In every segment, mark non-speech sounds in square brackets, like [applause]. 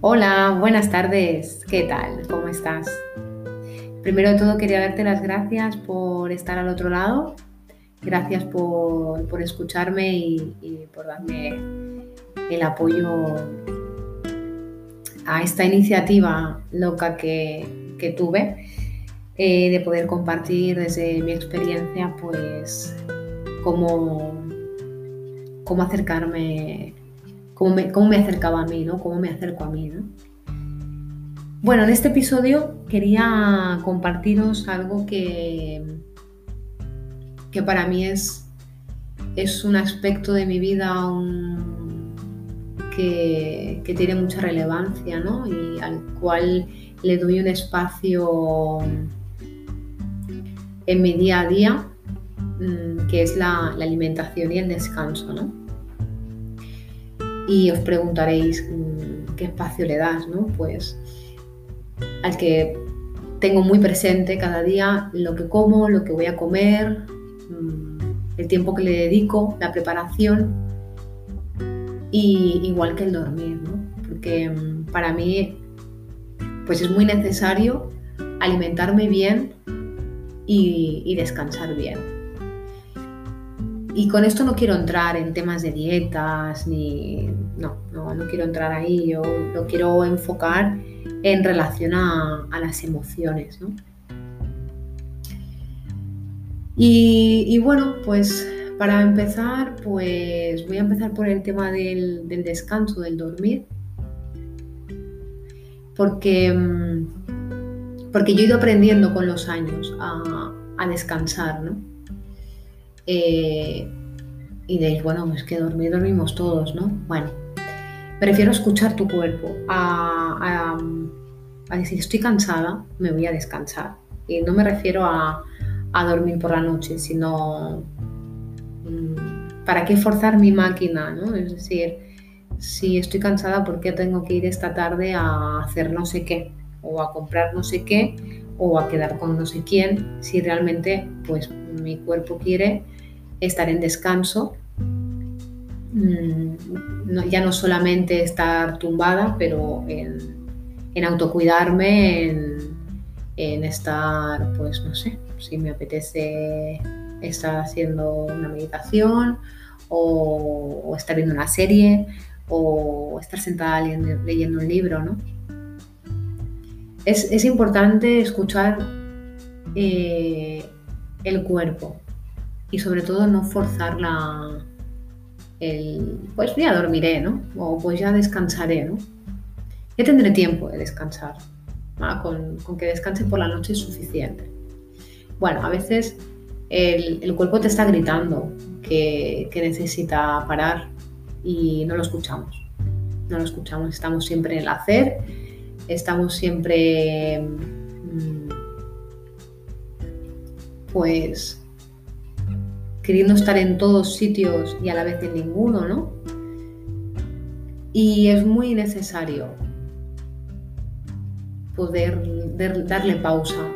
Hola, buenas tardes. ¿Qué tal? ¿Cómo estás? Primero de todo quería darte las gracias por estar al otro lado. Gracias por, escucharme y, por darme el apoyo a esta iniciativa loca que, tuve eh, de poder compartir desde mi experiencia pues cómo, cómo acercarme cómo me, acercaba a mí, ¿no? Cómo me acerco a mí, ¿no? Bueno, en este episodio quería compartiros algo que, que para mí es, es un aspecto de mi vida que, tiene mucha relevancia ¿no? y al cual le doy un espacio en mi día a día, mm, que es la, la alimentación y el descanso. ¿no? Y os preguntaréis mm, qué espacio le das, ¿no? Pues al que tengo muy presente cada día lo que como, lo que voy a comer, mm, el tiempo que le dedico, la preparación y igual que el dormir, ¿no? Porque mm, para mí pues es muy necesario alimentarme bien y descansar bien. Y con esto no quiero entrar en temas de dietas, ni. No, no, quiero entrar ahí. Yo lo quiero enfocar en relación a, las emociones, ¿no? Y, bueno, pues para empezar, pues voy a empezar por el tema del, descanso, del dormir. Porque, mm, porque yo he ido aprendiendo con los años a, a descansar, ¿no? Eh, y diréis, bueno, es que dormir dormimos todos, ¿no? Bueno, prefiero escuchar tu cuerpo a, decir, estoy cansada, me voy a descansar. Y no me refiero a, dormir por la noche, sino mm, ¿para qué forzar mi máquina? ¿no? Es decir, si estoy cansada, ¿por qué tengo que ir esta tarde a hacer no sé qué? O a comprar no sé qué, o a quedar con no sé quién, si realmente pues mi cuerpo quiere estar en descanso, mm, ya no solamente estar tumbada, pero en, autocuidarme, en, estar, pues no sé, si me apetece estar haciendo una meditación o, estar viendo una serie o estar sentada leyendo, un libro, ¿no? Es, importante escuchar eh, el cuerpo, y sobre todo no forzar la, el, pues ya dormiré, ¿no? O pues ya descansaré, ¿no? Ya tendré tiempo de descansar. Con, que descanse por la noche es suficiente. Bueno, a veces el, cuerpo te está gritando que, necesita parar y no lo escuchamos. No lo escuchamos, estamos siempre en el hacer, estamos siempre mm, pues queriendo estar en todos sitios y a la vez en ninguno, ¿no? Y es muy necesario poder darle pausa,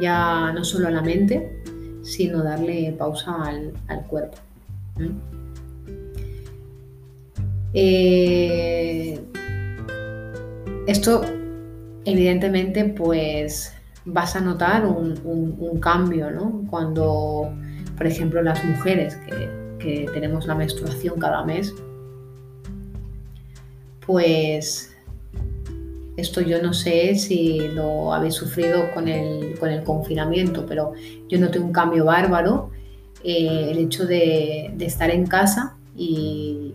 ya no solo a la mente, sino darle pausa al, cuerpo. Eh, esto, evidentemente, pues vas a notar un, un cambio, ¿no? Cuando por ejemplo, las mujeres que, tenemos la menstruación cada mes, pues esto yo no sé si lo habéis sufrido con el, confinamiento, pero yo noté un cambio bárbaro. Eh, el hecho de, estar en casa y,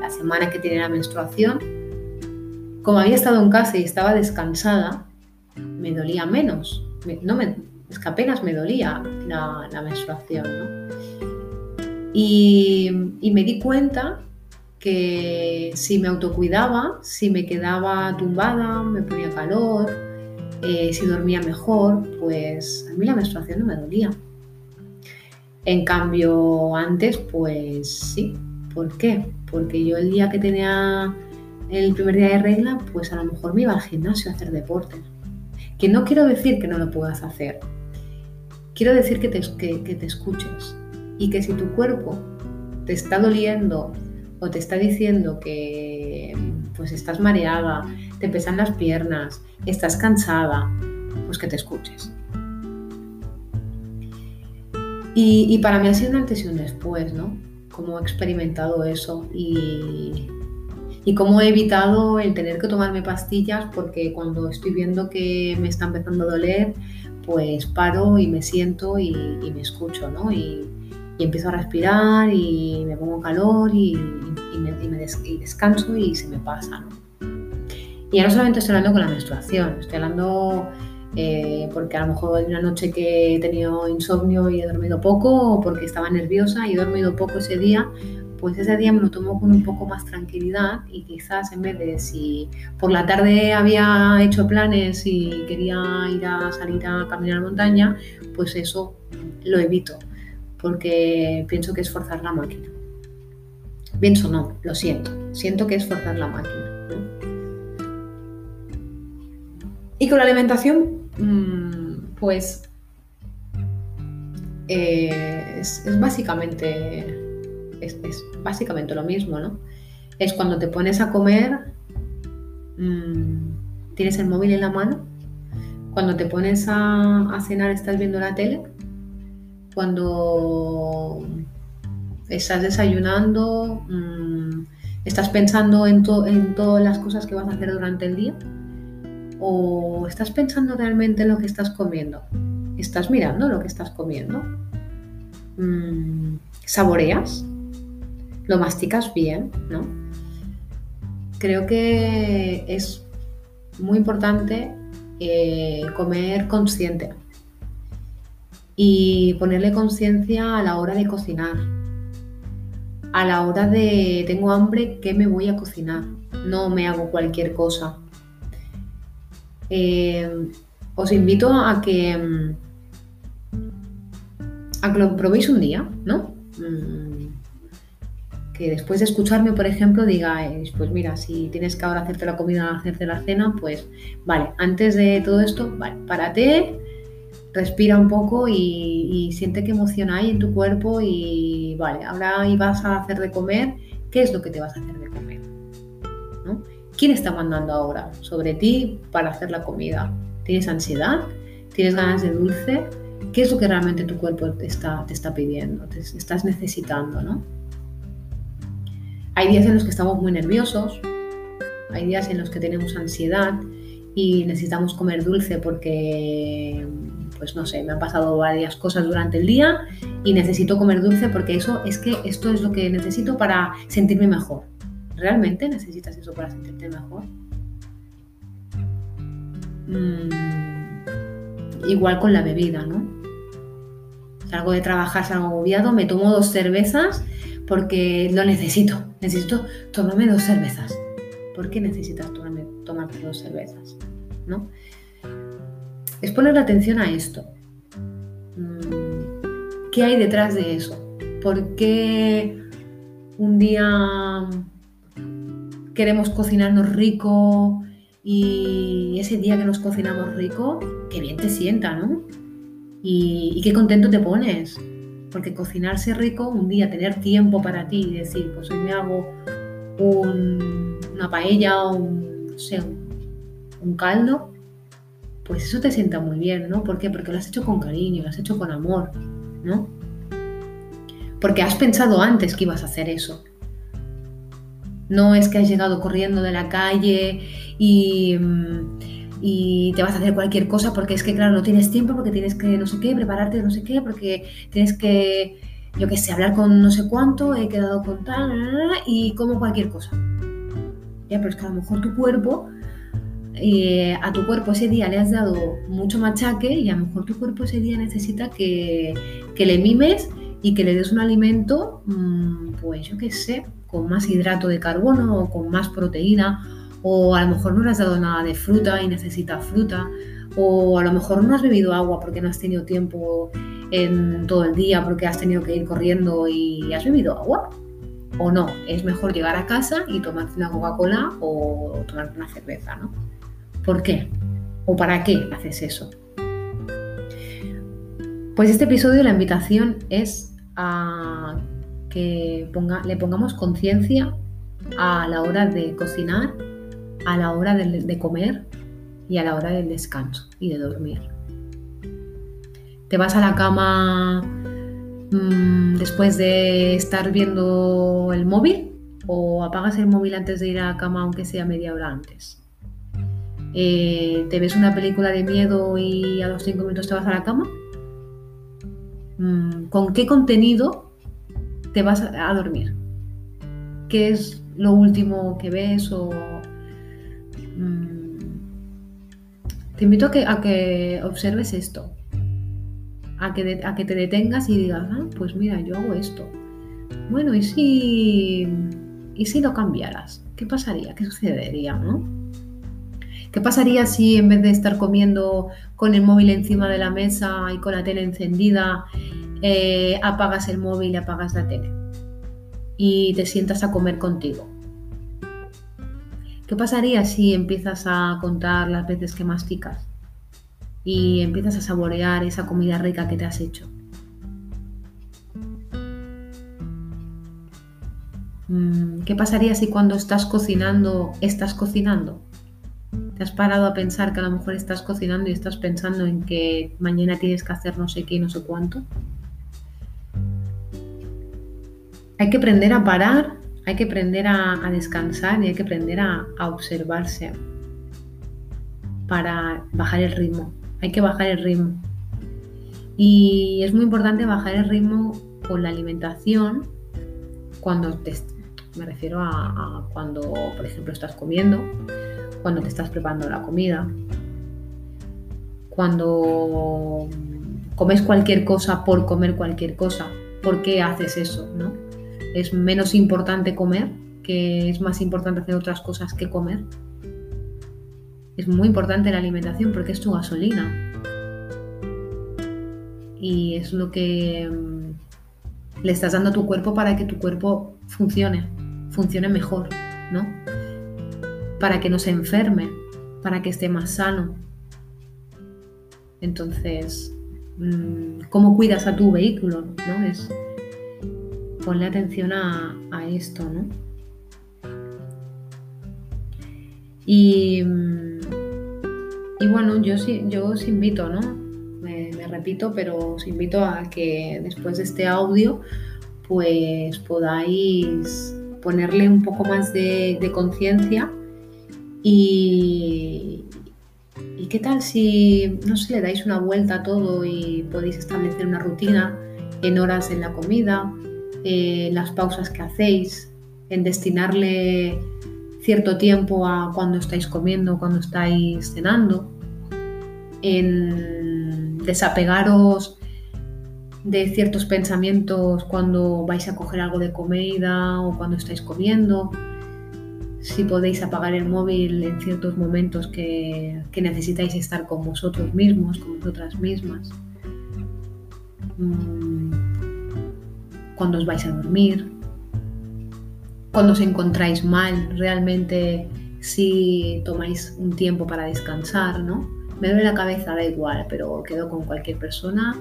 la semana que tiene la menstruación, como había estado en casa y estaba descansada, me dolía menos. no me, es que apenas me dolía la, menstruación, ¿no? Y, me di cuenta que si me autocuidaba, si me quedaba tumbada, me ponía calor, eh, si dormía mejor, pues a mí la menstruación no me dolía. En cambio, antes, pues sí. ¿Por qué? Porque yo el día que tenía el primer día de regla, pues a lo mejor me iba al gimnasio a hacer deporte. Que no quiero decir que no lo puedas hacer, quiero decir que te, que, te escuches y que si tu cuerpo te está doliendo o te está diciendo que, pues estás mareada, te pesan las piernas, estás cansada, pues que te escuches. Y, para mí ha sido un antes y un después, ¿no? Cómo he experimentado eso y, y cómo he evitado el tener que tomarme pastillas porque cuando estoy viendo que me está empezando a doler, pues paro y me siento y, me escucho, ¿no? Y, empiezo a respirar y me pongo calor y, me, descanso y se me pasa, ¿no? Y ya no solamente estoy hablando con la menstruación, estoy hablando eh, porque a lo mejor hay una noche que he tenido insomnio y he dormido poco, o porque estaba nerviosa y he dormido poco ese día, pues ese día me lo tomo con un poco más tranquilidad y quizás en vez de si por la tarde había hecho planes y quería ir a salir a caminar a la montaña, pues eso lo evito, porque pienso que es forzar la máquina. Pienso no, lo siento, siento que es forzar la máquina. Y con la alimentación Mm, pues eh, es, básicamente es, básicamente lo mismo, ¿no? Es cuando te pones a comer, mm, tienes el móvil en la mano, cuando te pones a, cenar estás viendo la tele, cuando estás desayunando, mm, estás pensando en, todas las cosas que vas a hacer durante el día ¿O estás pensando realmente en lo que estás comiendo? ¿Estás mirando lo que estás comiendo? Mm, ¿Saboreas? ¿Lo masticas bien? ¿no? Creo que es muy importante eh, comer consciente y ponerle conciencia a la hora de cocinar. A la hora de tengo hambre, ¿qué me voy a cocinar? No me hago cualquier cosa. Eh, os invito a que, mm, a que lo probéis un día, ¿no? Mm, que después de escucharme, por ejemplo, digáis, pues mira, si tienes que ahora hacerte la comida, hacerte la cena, pues vale, antes de todo esto, vale, párate, respira un poco y, siente qué emoción hay en tu cuerpo y vale, ahora vas a hacer de comer, ¿qué es lo que te vas a hacer de comer? ¿Quién está mandando ahora sobre ti para hacer la comida? ¿Tienes ansiedad? ¿Tienes ganas de dulce? ¿Qué es lo que realmente tu cuerpo te está, te está pidiendo? Te estás necesitando, ¿no? Hay días en los que estamos muy nerviosos, hay días en los que tenemos ansiedad y necesitamos comer dulce porque, pues no sé, me han pasado varias cosas durante el día y necesito comer dulce porque eso es que esto es lo que necesito para sentirme mejor. ¿Realmente necesitas eso para sentirte mejor? Mm, igual con la bebida, ¿no? Salgo de trabajar, salgo agobiado, me tomo dos cervezas porque lo necesito. Necesito tomarme dos cervezas. ¿Por qué necesitas tomarme, tomarte dos cervezas? ¿No? Es poner atención a esto. Mm, ¿Qué hay detrás de eso? ¿Por qué un día queremos cocinarnos rico y ese día que nos cocinamos rico, qué bien te sienta, ¿no? Y, qué contento te pones. Porque cocinarse rico, un día tener tiempo para ti y decir, pues hoy me hago una paella o un, caldo, pues eso te sienta muy bien, ¿no? ¿Por qué? Porque lo has hecho con cariño, lo has hecho con amor, ¿no? Porque has pensado antes que ibas a hacer eso. No es que has llegado corriendo de la calle mm, y, te vas a hacer cualquier cosa porque es que, claro, no tienes tiempo, porque tienes que no sé qué, prepararte no sé qué, porque tienes que, yo qué sé, hablar con no sé cuánto, he quedado con tal, y como cualquier cosa. Ya, pero es que a lo mejor tu cuerpo, eh, a tu cuerpo ese día le has dado mucho machaque y a lo mejor tu cuerpo ese día necesita que, que le mimes y que le des un alimento, mm, pues yo qué sé, con más hidrato de carbono o con más proteína, o a lo mejor no le has dado nada de fruta y necesitas fruta, o a lo mejor no has bebido agua porque no has tenido tiempo en todo el día porque has tenido que ir corriendo y has bebido agua. O no, es mejor llegar a casa y tomarte una Coca-Cola o tomarte una cerveza, ¿no? ¿Por qué? ¿O para qué haces eso? Pues este episodio la invitación es a que le pongamos conciencia a la hora de cocinar a la hora de, comer y a la hora del descanso y de dormir. Te vas a la cama mm, después de estar viendo el móvil o apagas el móvil antes de ir a la cama aunque sea media hora antes. Eh, ¿Te ves una película de miedo y a los cinco minutos te vas a la cama? Mm, ¿Con qué contenido te vas a dormir? ¿Qué es lo último que ves o te invito a que, observes esto, a que, a que te detengas y digas, ah, pues mira, yo hago esto. Bueno, ¿y si, ¿y si lo cambiaras? ¿Qué pasaría? ¿Qué sucedería? ¿Qué pasaría si en vez de estar comiendo con el móvil encima de la mesa y con la tele encendida, eh, apagas el móvil y apagas la tele? Y te sientas a comer contigo. ¿Qué pasaría si empiezas a contar las veces que masticas y empiezas a saborear esa comida rica que te has hecho? Mm, ¿Qué pasaría si cuando estás cocinando, estás cocinando? ¿Te has parado a pensar que a lo mejor estás cocinando y estás pensando en que mañana tienes que hacer no sé qué y no sé cuánto? Hay que aprender a parar, hay que aprender a, descansar y hay que aprender a, a observarse para bajar el ritmo. Hay que bajar el ritmo. Y es muy importante bajar el ritmo con la alimentación cuando te, me refiero a, cuando, por ejemplo, estás comiendo, cuando te estás preparando la comida, cuando comes cualquier cosa por comer cualquier cosa. ¿Por qué haces eso? ¿no? ¿Es menos importante comer? ¿Que es más importante hacer otras cosas que comer? Es muy importante la alimentación porque es tu gasolina. Y es lo que mm, le estás dando a tu cuerpo para que tu cuerpo funcione, funcione mejor, ¿no? para que no se enferme, para que esté más sano. Entonces, mm, ¿cómo cuidas a tu vehículo? ¿no? Es ponle atención a, esto, ¿no? Y, y, bueno, yo, yo os invito, ¿no? Me, repito, pero os invito a que después de este audio, pues podáis ponerle un poco más de, conciencia y, qué tal si, no sé, le dais una vuelta a todo y podéis establecer una rutina en horas en la comida, en las pausas que hacéis, en destinarle cierto tiempo a cuando estáis comiendo, cuando estáis cenando, en desapegaros de ciertos pensamientos cuando vais a coger algo de comida o cuando estáis comiendo si podéis apagar el móvil en ciertos momentos que, necesitáis estar con vosotros mismos, con vosotras mismas. Mm, cuando os vais a dormir, cuando os encontráis mal, realmente si tomáis un tiempo para descansar, ¿no? Me duele la cabeza, da igual, pero quedo con cualquier persona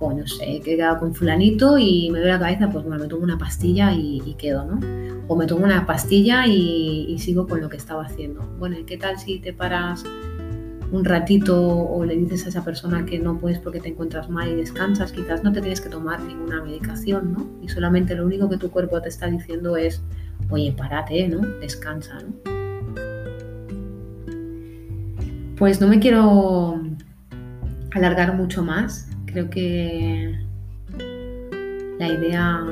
o no sé, he quedado con fulanito y me duele la cabeza, pues bueno, me tomo una pastilla y, quedo, ¿no? O me tomo una pastilla y, sigo con lo que estaba haciendo. Bueno, ¿y qué tal si te paras un ratito o le dices a esa persona que no puedes porque te encuentras mal y descansas? Quizás no te tienes que tomar ninguna medicación, ¿no? Y solamente lo único que tu cuerpo te está diciendo es, oye, párate, ¿no? Descansa, ¿no? Pues no me quiero alargar mucho más. Creo que la idea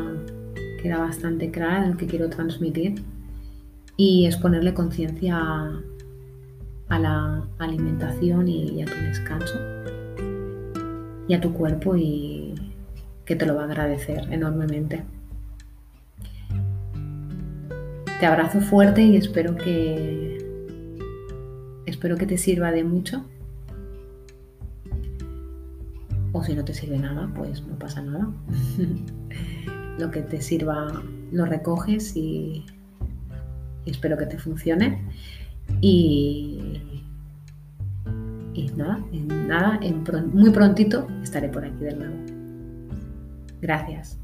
queda bastante clara de lo que quiero transmitir y es ponerle conciencia a la alimentación y, a tu descanso y a tu cuerpo y que te lo va a agradecer enormemente. Te abrazo fuerte y espero que espero que te sirva de mucho o si no te sirve nada, pues no pasa nada. [laughs] lo que te sirva lo recoges y, espero que te funcione. Y, y nada, nada muy prontito estaré por aquí de nuevo. Gracias.